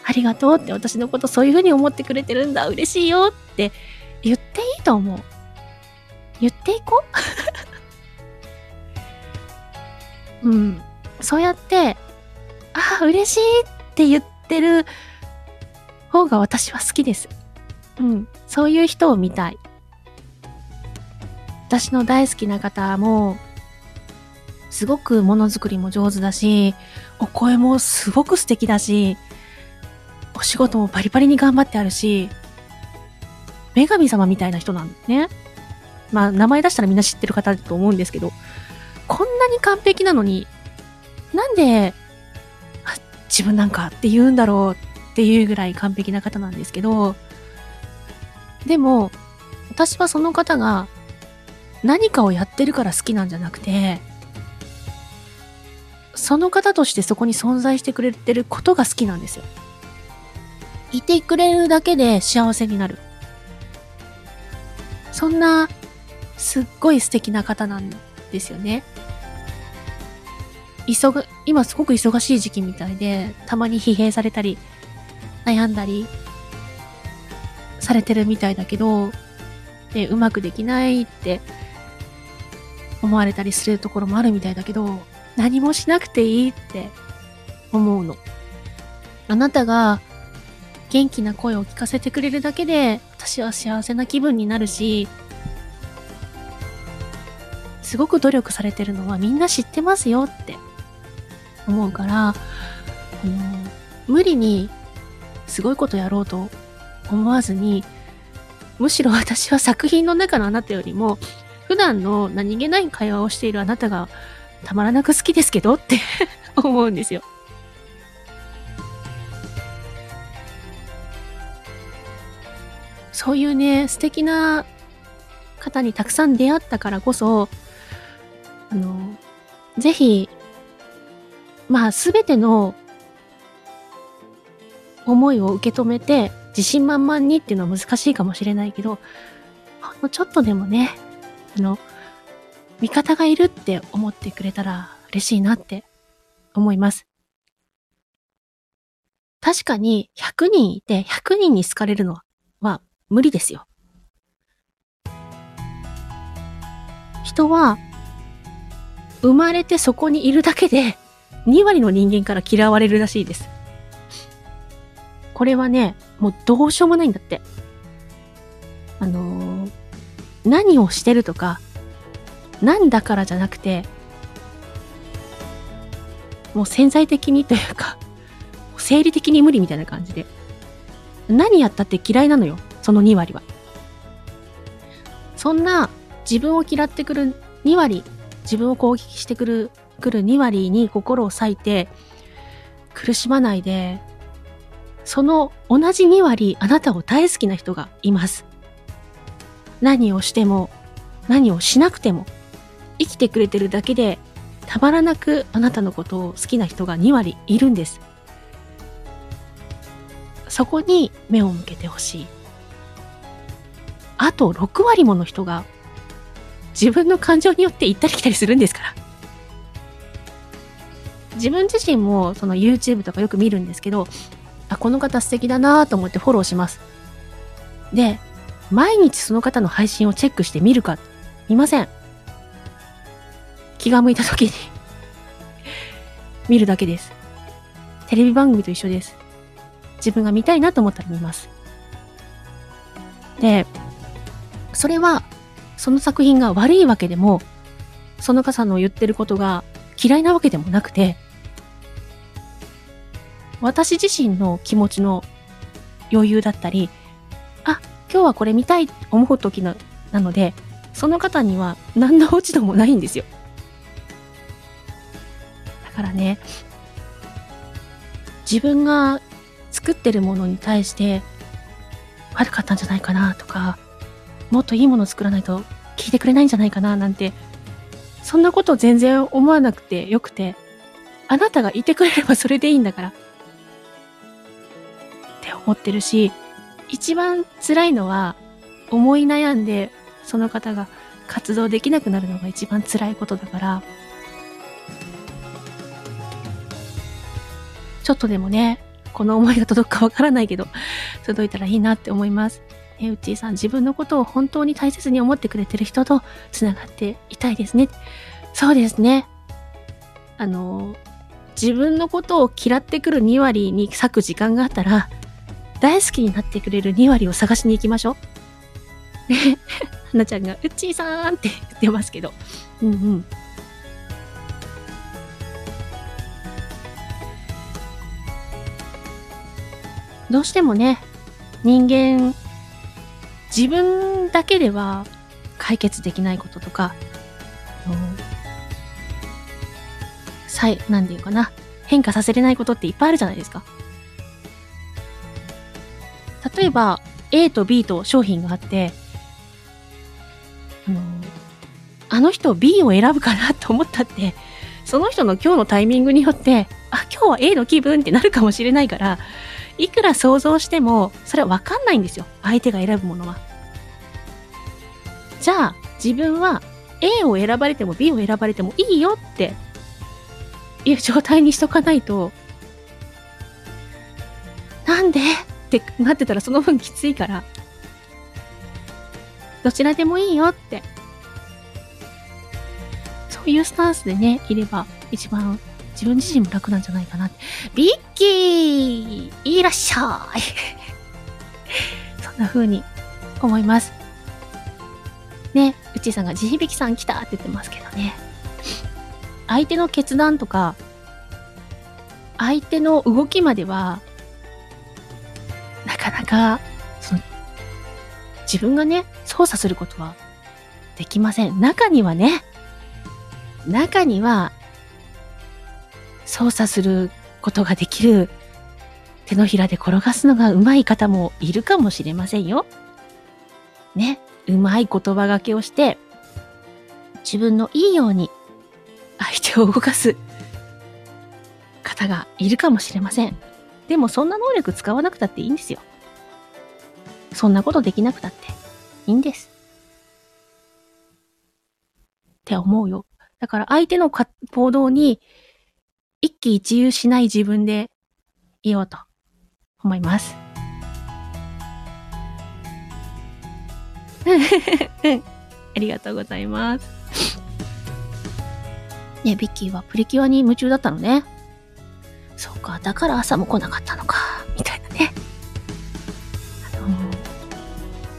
ありがとうって私のことそういうふうに思ってくれてるんだ、嬉しいよって言っていいと思う。言っていこう？うん。そうやって、ああ、嬉しいって言ってる方が私は好きです。うん。そういう人を見たい。私の大好きな方も、すごくものづくりも上手だし、お声もすごく素敵だし、お仕事もバリバリに頑張ってあるし、女神様みたいな人なんでね。まあ、名前出したらみんな知ってる方だと思うんですけど、こんなに完璧なのに、なんで、自分なんかって言うんだろうっていうぐらい完璧な方なんですけど、でも、私はその方が何かをやってるから好きなんじゃなくて、その方としてそこに存在してくれてることが好きなんですよ。いてくれるだけで幸せになる。そんな、すっごい素敵な方なんですよね。急ぐ、今すごく忙しい時期みたいで、たまに疲弊されたり、悩んだり、されてるみたいだけど、で、うまくできないって思われたりするところもあるみたいだけど、何もしなくていいって思うの。あなたが元気な声を聞かせてくれるだけで、私は幸せな気分になるし、すごく努力されてるのはみんな知ってますよって思うから、あの無理にすごいことやろうと思わずに、むしろ私は作品の中のあなたよりも普段の何気ない会話をしているあなたがたまらなく好きですけどって 思うんですよ。そういうね、素敵な方にたくさん出会ったからこそ、あの、ぜひ、まあ、すべての思いを受け止めて、自信満々にっていうのは難しいかもしれないけど、ほんのちょっとでもね、あの、味方がいるって思ってくれたら嬉しいなって思います。確かに100人いて100人に好かれるのは無理ですよ。人は生まれてそこにいるだけで2割の人間から嫌われるらしいです。これはね、もうどうしようもないんだって。あのー、何をしてるとか、なんだからじゃなくて、もう潜在的にというか、生理的に無理みたいな感じで。何やったって嫌いなのよ、その2割は。そんな自分を嫌ってくる2割、自分を攻撃してくる、くる2割に心を割いて、苦しまないで、その同じ2割あなたを大好きな人がいます。何をしても、何をしなくても、生きてくれてるだけで、たまらなくあなたのことを好きな人が2割いるんです。そこに目を向けてほしい。あと6割もの人が自分の感情によって行ったり来たりするんですから。自分自身もその YouTube とかよく見るんですけど、あ、この方素敵だなと思ってフォローします。で、毎日その方の配信をチェックして見るか、見ません。気が向いた時に 見るだけです。テレビ番組と一緒です。自分が見たいなと思ったら見ます。で、それは、その作品が悪いわけでも、その方の言ってることが嫌いなわけでもなくて、私自身の気持ちの余裕だったり、今日はこれ見たいと思う時のなので、その方には何の落ち度もないんですよ。だからね、自分が作ってるものに対して悪かったんじゃないかなとか、もっといいもの作らないと聞いてくれないんじゃないかななんて、そんなこと全然思わなくてよくて、あなたがいてくれればそれでいいんだからって。思ってるし、一番辛いのは、思い悩んで、その方が活動できなくなるのが一番辛いことだから、ちょっとでもね、この思いが届くかわからないけど、届いたらいいなって思います。え、うっちーさん、自分のことを本当に大切に思ってくれてる人と繋がっていたいですね。そうですね。あの、自分のことを嫌ってくる2割に割く時間があったら、大好きになってくれる2割を探しに行きましょう。ね、はなちゃんが、うっちーさんって言ってますけど。うんうん。どうしてもね、人間、自分だけでは解決できないこととか、さい、なんていうかな、変化させれないことっていっぱいあるじゃないですか。例えば A と B と商品があって、あの、あの人 B を選ぶかなと思ったって、その人の今日のタイミングによって、あ、今日は A の気分ってなるかもしれないから、いくら想像しても、それはわかんないんですよ。相手が選ぶものは。じゃあ、自分は A を選ばれても B を選ばれてもいいよっていう状態にしとかないと、なんでってなってたらその分きついから、どちらでもいいよって、そういうスタンスでね、いれば一番自分自身も楽なんじゃないかなって。ビッキーいらっしゃい そんな風に思います。ね、うちさんが地響きさん来たって言ってますけどね。相手の決断とか、相手の動きまではなかなか、その、自分がね、操作することはできません。中にはね、中には、操作することができる手のひらで転がすのが上手い方もいるかもしれませんよ。ね。うまい言葉がけをして、自分のいいように相手を動かす方がいるかもしれません。でもそんな能力使わなくたっていいんですよ。そんなことできなくたっていいんです。って思うよ。だから相手の行動に一喜一憂しない自分でいようと思います。ありがとうございます。ね、ビッキーはプリキュアに夢中だったのね。そうか、だから朝も来なかったのか、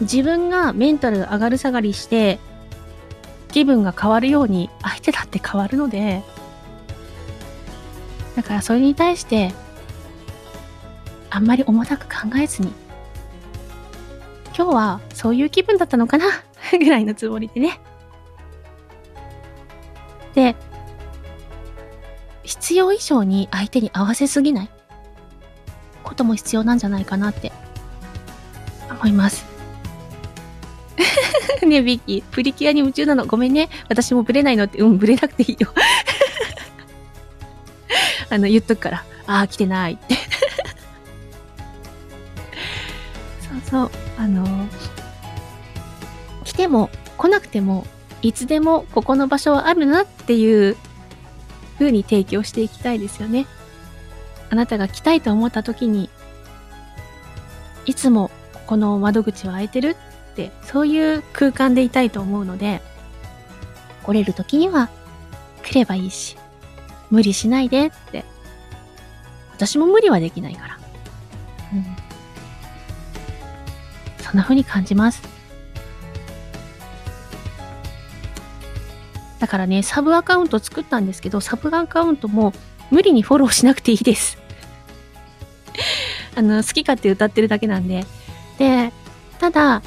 自分がメンタル上がる下がりして、気分が変わるように相手だって変わるので、だからそれに対して、あんまり重たく考えずに、今日はそういう気分だったのかな ぐらいのつもりでね。で、必要以上に相手に合わせすぎないことも必要なんじゃないかなって思います。ねビッキー、プリキュアに夢中なの。ごめんね。私もブレないのって、うん、ブレなくていいよ。あの、言っとくから。ああ、来てないって。そうそう。あのー、来ても来なくても、いつでもここの場所はあるなっていう風に提供していきたいですよね。あなたが来たいと思った時に、いつもこの窓口は開いてるって、そういう空間でいたいと思うので、来れる時には来ればいいし、無理しないでって。私も無理はできないから。うん。そんな風に感じます。だからね、サブアカウント作ったんですけど、サブアカウントも無理にフォローしなくていいです。あの、好き勝手歌ってるだけなんで。で、ただ、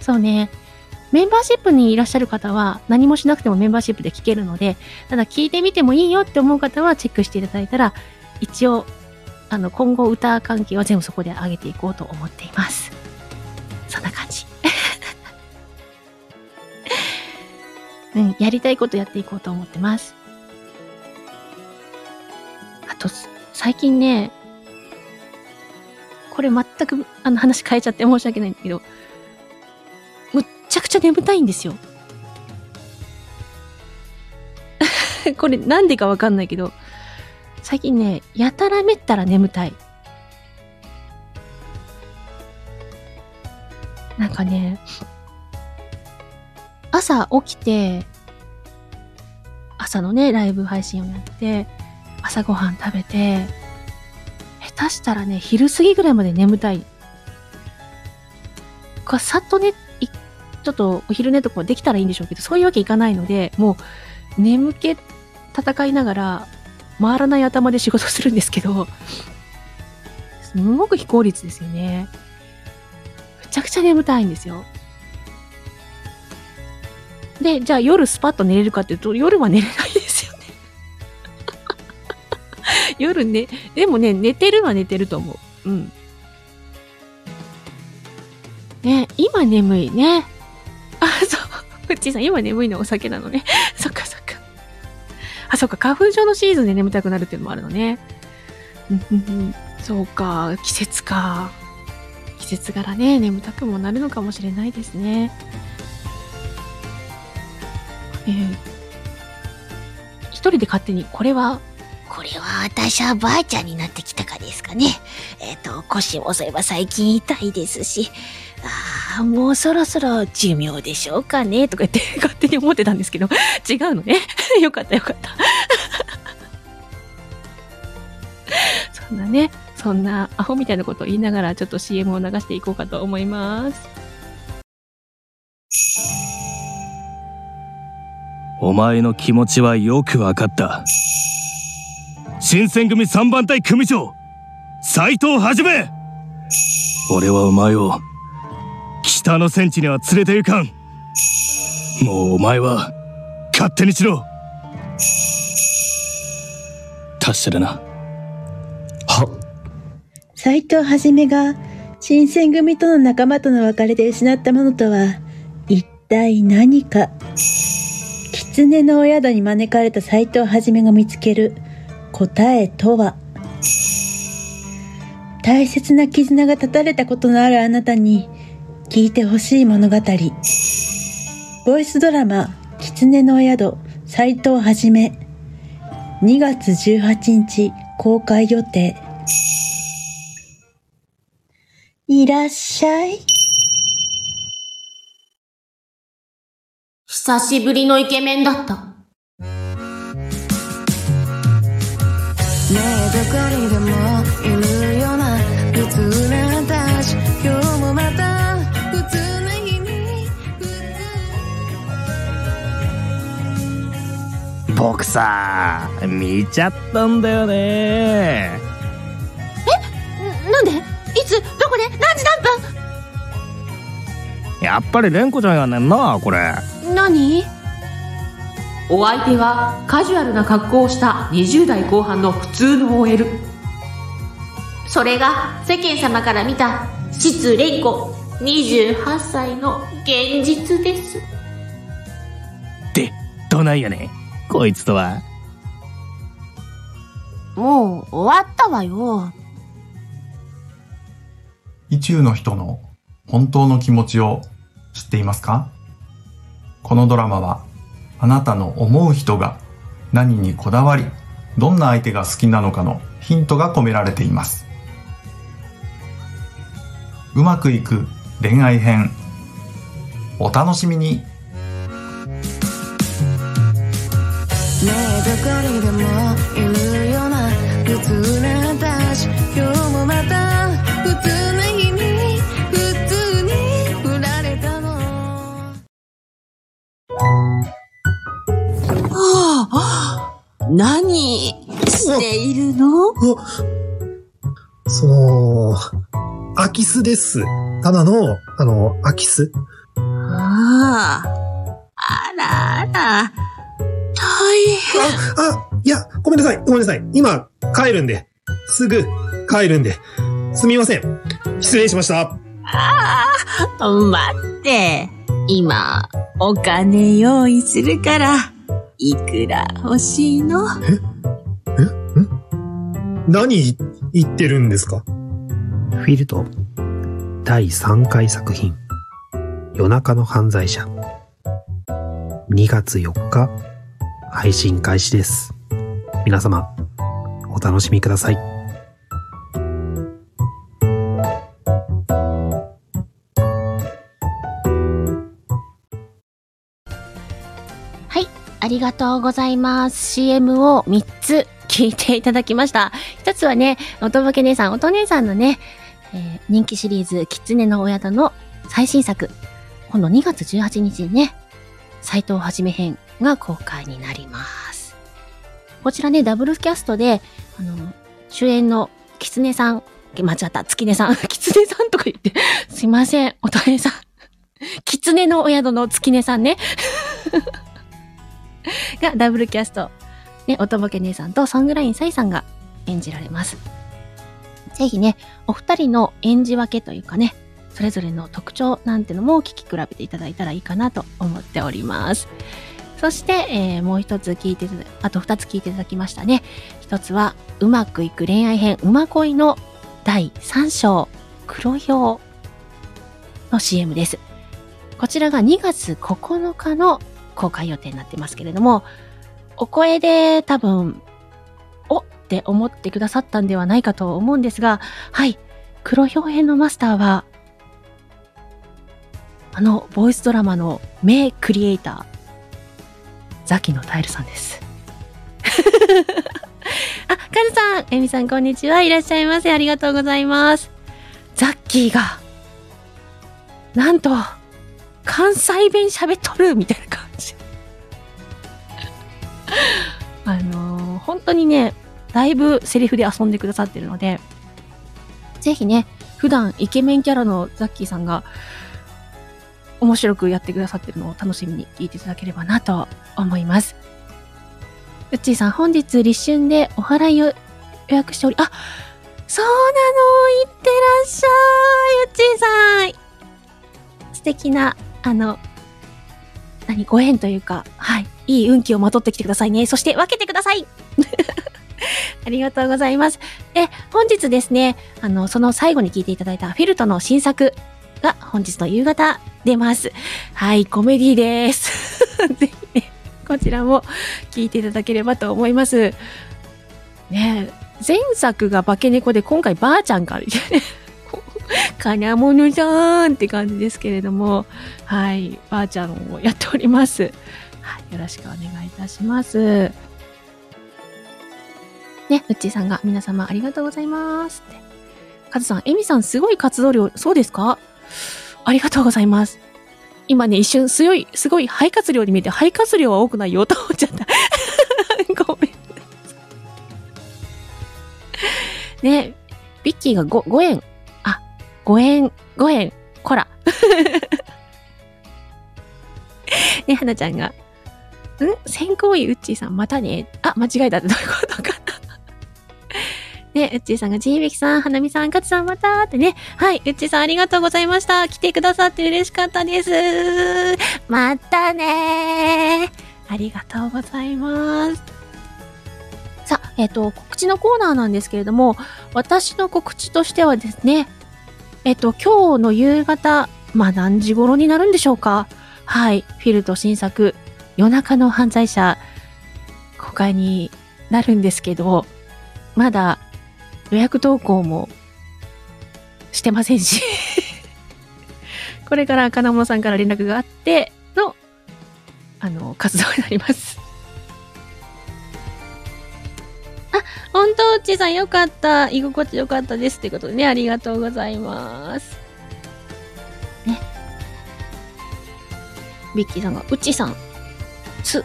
そうね、メンバーシップにいらっしゃる方は何もしなくてもメンバーシップで聴けるので、ただ聞いてみてもいいよって思う方はチェックしていただいたら、一応、あの、今後歌関係は全部そこで上げていこうと思っています。そんな感じ。うん、やりたいことやっていこうと思ってます。あと、最近ね、これ全くあの話変えちゃって申し訳ないんだけど、ちゃ眠たいんですよ。これなんでかわかんないけど、最近ね、やたらめったら眠たい。なんかね、朝起きて、朝のね、ライブ配信をやって、朝ごはん食べて、下手したらね、昼過ぎぐらいまで眠たい。こさっとね、ちょっとお昼寝とかできたらいいんでしょうけど、そういうわけいかないので、もう眠気戦いながら、回らない頭で仕事するんですけど、すごく非効率ですよね。めちゃくちゃ眠たいんですよ。で、じゃあ夜スパッと寝れるかっていうと、夜は寝れないですよね 夜ね、でもね、寝てるは寝てると思う。うん。ね、今眠いね。あ、そう。ふっちーさん、今眠いのお酒なのね。そっかそっか。あ、そっか、花粉症のシーズンで眠たくなるっていうのもあるのね。そうか、季節か。季節柄ね、眠たくもなるのかもしれないですね。えー、一人で勝手に、これは、これは私はばあちゃんになってきたかですかね。えっ、ー、と、腰もそういえば最近痛いですし、ああ、もうそろそろ寿命でしょうかね、とか言って 勝手に思ってたんですけど、違うのね。よかったよかった。そんなね、そんなアホみたいなことを言いながらちょっと CM を流していこうかと思います。お前の気持ちはよくわかった。新選組三番隊組長、斎藤はじめ俺はお前を、北の戦地には連れて行かん。もうお前は、勝手にしろ。達者だな。は斎藤はじめが、新選組との仲間との別れで失ったものとは、体何か。狐のお宿に招かれた斎藤はじめが見つける答えとは大切な絆が断たれたことのあるあなたに聞いてほしい物語。ボイスドラマ、狐のお宿、斎藤はじめ。2月18日公開予定。いらっしゃい。久しぶりのイケメンだった。ねえどこにでもいる僕さ、見ちゃったんだよね。なんで？いつ？どこで？何時何やっぱり蓮子ちゃんやねんな、これ。分何？お相手はカジュアルな格好をした20代後半の普通の OL それが世間様から見た失恋子28歳の現実です。で、どないやねん。こいつとは。もう終わったわよ。意中の人の本当の気持ちを知っていますか？このドラマはあなたの思う人が何にこだわりどんな相手が好きなのかのヒントが込められていますうまくいく恋愛編お楽しみにねえどこにでもいるような普通な私。今日もまた普通な日に普通に振られたの。はあ、何しているの？その、空き巣です。ただの、あの、空き巣。ああ、あらあら、大変。あ、いや、ごめんなさい、ごめんなさい。今、帰るんで。すぐ、帰るんで。すみません。失礼しました。ああ、待って。今、お金用意するから、いくら欲しいの？何言ってるんですか？フィルト第3回作品夜中の犯罪者2月4日配信開始です皆様お楽しみくださいはい、ありがとうございます。CM を3つ聞いていただきました。一つはね、おとぼけ姉さん、おと姉さんのね、えー人気シリーズ、キツネの親だの最新作、今度2月18日にね、斎藤はじめ編が公開になります。こちらね、ダブルキャストで、あの、主演のキツネさん、間違った、月音さん、キツネさんとか言って、すいません、おと姉さん。キツネのお宿の月音さんね。がダブルキャスト。ね、おとぼけ姉さんとソングラインサイさんが演じられます。ぜひね、お二人の演じ分けというかね、それぞれの特徴なんてのも聞き比べていただいたらいいかなと思っております。そして、えーもう一つ聞いて、あと二つ聞いていただきましたね。一つは、うまくいく恋愛編、うま恋の第3章、黒ひょうの CM です。こちらが2月9日の公開予定になってますけれども、お声で多分、おって思ってくださったんではないかと思うんですが、はい、黒ひょう編のマスターは、あの、ボイスドラマの名クリエイター、ザキのタイルさんです。あ、カズさん、エミさん、こんにちは。いらっしゃいませ。ありがとうございます。ザッキーが、なんと、関西弁喋っとるみたいな感じ。あのー本当にね、だいぶセリフで遊んでくださってるので、ぜひね、普段イケメンキャラのザッキーさんが面白くやってくださってるのを楽しみに聞いていただければなと思います。うっちーさん、本日立春でお祓いを予約しており、あ、そうなのいってらっしゃい、うっちーさん。素敵な、あの、にご縁というか、はい、いい運気をまとってきてくださいね。そして分けてください ありがとうございます。で、本日ですね、あの、その最後に聞いていただいたフィルトの新作が本日の夕方出ます。はい、コメディです。ぜひね、こちらも聞いていただければと思います。ね前作が化け猫で今回ばあちゃんから、金物さんって感じですけれども、はい、ばあちゃんをやっております。はい、よろしくお願いいたします。ね、うっちーさんが皆様ありがとうございますって。カズさん、エミさんすごい活動量、そうですか？ありがとうございます。今ね、一瞬、すごい、すごい肺活量に見えて、肺活量は多くないよと思っちゃった。ごめん。ね、ビッキーが 5, 5円。あ、5円、5円、こら。ね、はなちゃんが、ん？先行医ウッチーさん、またね。あ、間違えたってどういうことかな。ね、うっちーさんが、ジーベキさん、はなみさん、かつさん、またってね。はい、うっちーさん、ありがとうございました。来てくださって嬉しかったです。またねありがとうございます。さあ、えっ、と、告知のコーナーなんですけれども、私の告知としてはですね、えっ、と、今日の夕方、まあ何時頃になるんでしょうか。はい、フィルト新作、夜中の犯罪者、公開になるんですけど、まだ予約投稿もしてませんし、これから金物さんから連絡があっての、あの、活動になります。あ、本当、うちさんよかった。居心地よかったです。ということでね、ありがとうございます。ね。ビッキーさんが、うちさん、つ、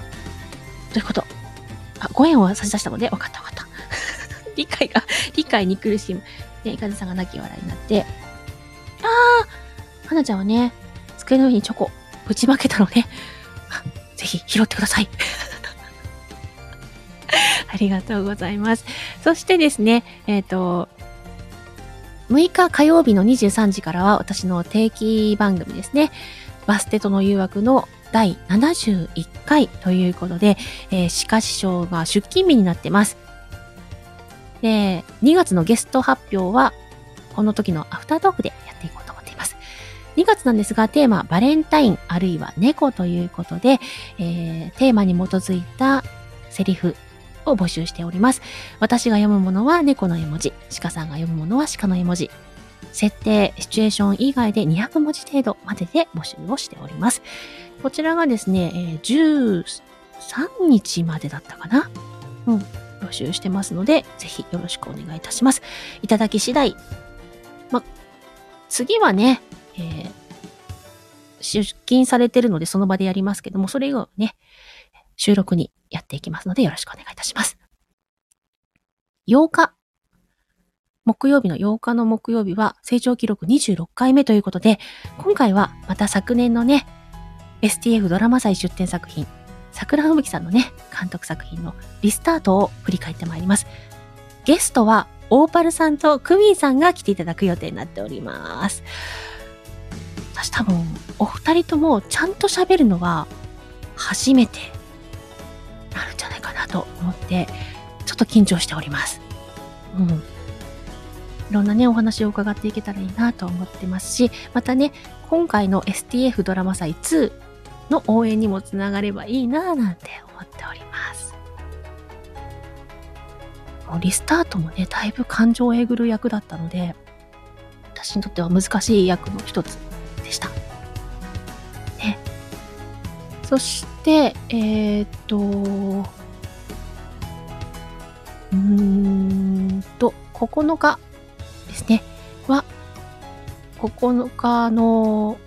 ということ？あ、ご縁を差し出したので、わかったわかった。理解が、理解に苦しむ。ね、イカズさんが泣き笑いになって。あーはなちゃんはね、机の上にチョコ、ぶちまけたのね。ぜひ拾ってください。ありがとうございます。そしてですね、えっ、と、6日火曜日の23時からは私の定期番組ですね。バステとの誘惑の第71回ということで、えー、歯科師匠が出勤日になってます。で、2月のゲスト発表は、この時のアフタートークでやっていこうと思っています。2月なんですが、テーマ、バレンタインあるいは猫ということで、えー、テーマに基づいたセリフを募集しております。私が読むものは猫の絵文字、鹿さんが読むものは鹿の絵文字。設定、シチュエーション以外で200文字程度までで募集をしております。こちらがですね、13日までだったかな？うん。募集してますので、ぜひよろしくお願いいたします。いただき次第。ま、次はね、えー、出勤されてるのでその場でやりますけども、それ以外はね、収録にやっていきますのでよろしくお願いいたします。8日、木曜日の8日の木曜日は成長記録26回目ということで、今回はまた昨年のね、STF ドラマ祭出展作品、桜吹雪さんのね、監督作品のリスタートを振り返ってまいります。ゲストは、オーパルさんとクミンさんが来ていただく予定になっております。私多分、お二人ともちゃんと喋るのは初めてなるんじゃないかなと思って、ちょっと緊張しております。うん。いろんなね、お話を伺っていけたらいいなと思ってますし、またね、今回の STF ドラマ祭2の応援にもつながればいいなぁなんて思っております。リスタートもね、だいぶ感情をえぐる役だったので、私にとっては難しい役の一つでした。ね。そして、えー、っと、うーんと、9日ですね、は、9日の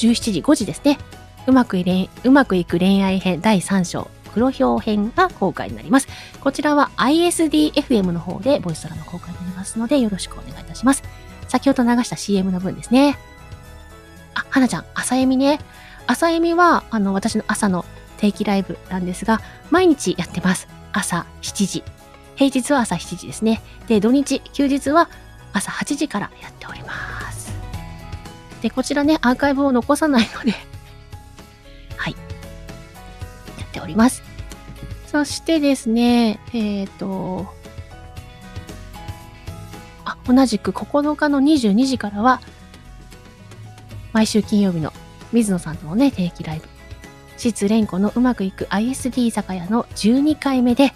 17時、5時ですね。うまくいれんうまくいく恋愛編第3章、黒豹編が公開になります。こちらは ISDFM の方でボイストラの公開になりますので、よろしくお願いいたします。先ほど流した CM の分ですね。あ、はなちゃん、朝えみね。朝えみは、あの、私の朝の定期ライブなんですが、毎日やってます。朝7時。平日は朝7時ですね。で、土日、休日は朝8時からやっております。で、こちらね、アーカイブを残さないので はい。やっております。そしてですね、えっ、と、あ、同じく9日の22時からは、毎週金曜日の水野さんとのね、定期ライブ、失恋子のうまくいく ISD 酒屋の12回目で、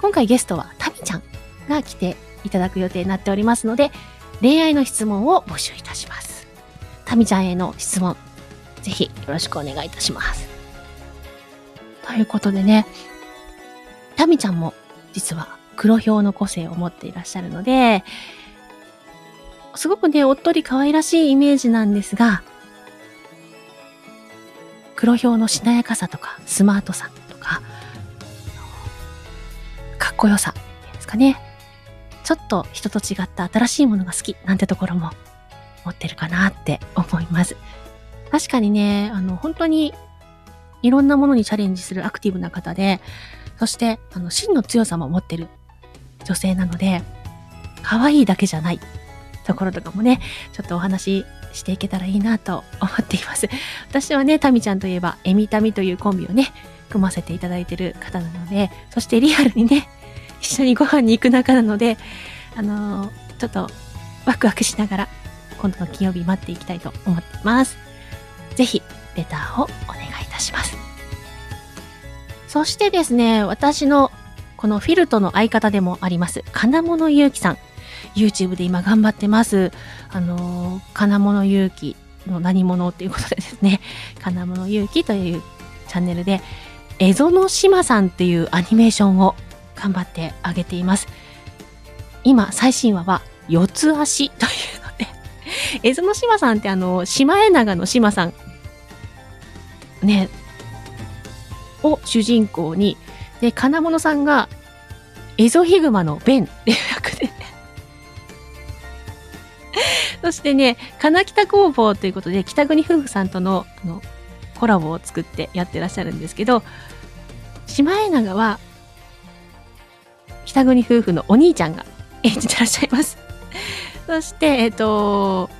今回ゲストはタミちゃんが来ていただく予定になっておりますので、恋愛の質問を募集いたします。タミちゃんへの質問、ぜひよろしくお願いいたします。ということでね、タミちゃんも実は黒ひょうの個性を持っていらっしゃるので、すごくね、おっとり可愛らしいイメージなんですが、黒ひょうのしなやかさとか、スマートさとか、かっこよさですかね。ちょっと人と違った新しいものが好きなんてところも持ってるかなって思います。確かにね、あの、本当にいろんなものにチャレンジするアクティブな方で、そして、あの、真の強さも持ってる女性なので、可愛いだけじゃないところとかもね、ちょっとお話ししていけたらいいなと思っています。私はね、タミちゃんといえば、エミタミというコンビをね、組ませていただいてる方なので、そしてリアルにね、一緒にご飯に行く仲なので、あのーちょっとワクワクしながら、今度の金曜日待っていきたいと思っています。ぜひ、レターをお願いいたします。そしてですね、私のこのフィルトの相方でもあります、金物ゆうきさん。YouTube で今頑張ってます。あのー金物ゆうきの何者っていうことでですね、金物ゆうきというチャンネルで、エゾの島さんっていうアニメーションを頑張ってあげています。今、最新話は、四つ足というので、エゾの島さんってあの、シマエナガの島さん、ね、を主人公に、で、金物さんが、エゾヒグマのベンっていう役で、そしてね、金北工房ということで、北国夫婦さんとのあのコラボを作ってやってらっしゃるんですけど、シマエナガは、北国夫婦のお兄ちゃんが演じてらっしゃいます。そして、えっ、と、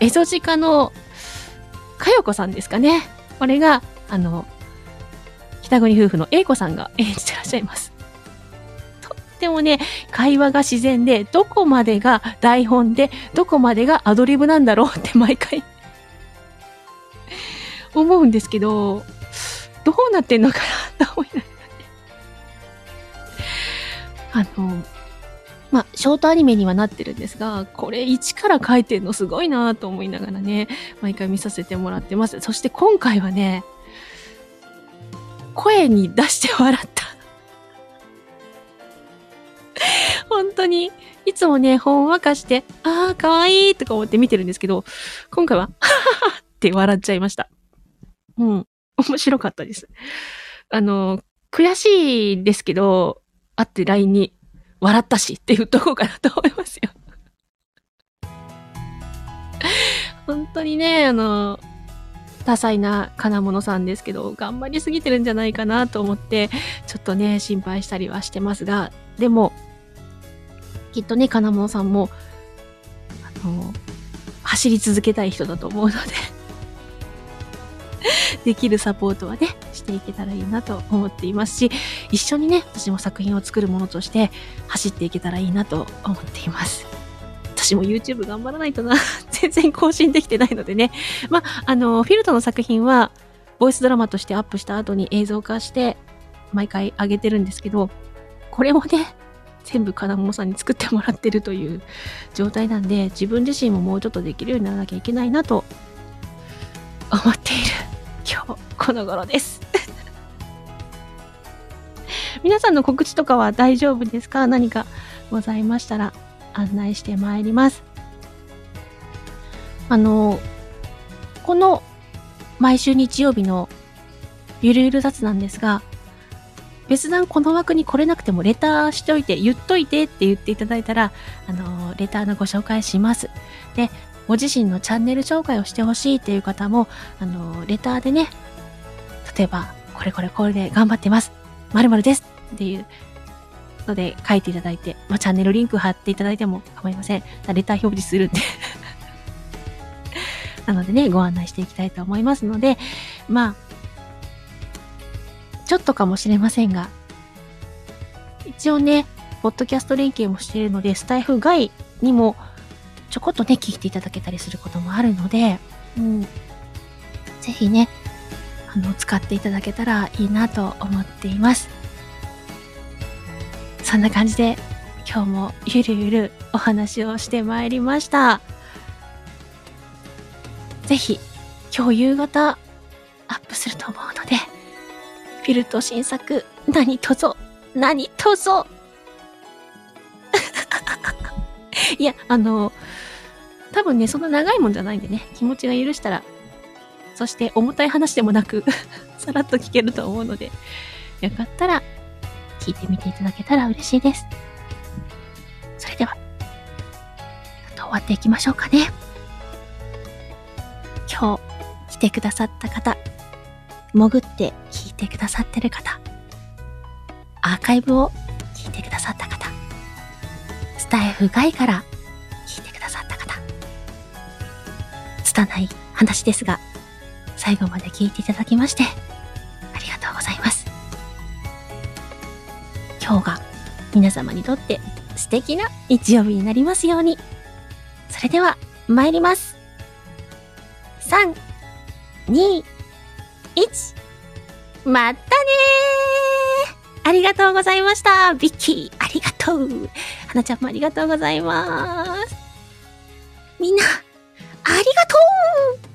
エゾジカのかよこさんですかね。これが、あの、北国夫婦の英子さんが演じてらっしゃいます。とってもね、会話が自然で、どこまでが台本で、どこまでがアドリブなんだろうって毎回思うんですけど、どうなってんのかなと思いながら。あの、まあ、ショートアニメにはなってるんですが、これ一から書いてんのすごいなと思いながらね、毎回見させてもらってます。そして今回はね、声に出して笑った。本当に、いつもね、ほんわかして、ああ、かわいいとか思って見てるんですけど、今回は、はははって笑っちゃいました。うん。面白かったです。あの、悔しいですけど、あって LINE に、笑ったしって言っとこかなと思いますよ。本当にね、あの、多彩な金物さんですけど、頑張りすぎてるんじゃないかなと思って、ちょっとね、心配したりはしてますが、でも、きっとね、金物さんも、あの、走り続けたい人だと思うので、できるサポートはね、していけたらいいなと思っていますし、一緒にね、私も作品を作るものとして走っていけたらいいなと思っています。私も YouTube 頑張らないとな。全然更新できてないのでね。まあ、の、フィルトの作品は、ボイスドラマとしてアップした後に映像化して、毎回上げてるんですけど、これもね、全部金物さんに作ってもらってるという状態なんで、自分自身ももうちょっとできるようにならなきゃいけないなと思っている今日この頃です。皆さんの告知とかは大丈夫ですか？何かございましたら案内してまいります。あの、この毎週日曜日のゆるゆる雑なんですが、別段この枠に来れなくてもレターしといて、言っといてって言っていただいたら、あの、レターのご紹介します。で、ご自身のチャンネル紹介をしてほしいっていう方も、あの、レターでね、例えば、これこれこれで頑張ってます。〇〇ですっていうので書いていただいて、まあ、チャンネルリンク貼っていただいても構いません。レター表示するんで。なのでね、ご案内していきたいと思いますので、まあ、ちょっとかもしれませんが、一応ね、ポッドキャスト連携もしているので、スタイフ外にもちょこっとね、聞いていただけたりすることもあるので、うん。ぜひね、あの、使っていただけたらいいなと思っています。そんな感じで、今日もゆるゆるお話をしてまいりました。ぜひ、今日夕方、アップすると思うので、フィルト新作、何とぞ、何とぞ。いや、あの、多分ね、そんな長いもんじゃないんでね、気持ちが許したら、そして重たい話でもなく、さらっと聞けると思うので、よかったら、聞いてみていただけたら嬉しいです。それでは、と終わっていきましょうかね。今日、来てくださった方、潜って聞いてくださってる方、アーカイブを聞いてくださった方、スタイフ外から拙い話ですが、最後まで聞いていただきまして、ありがとうございます。今日が皆様にとって素敵な日曜日になりますように。それでは、参ります。3、2、1、またねーありがとうございましたビッキー、ありがとうはなちゃんもありがとうございますみんな、ありがとう。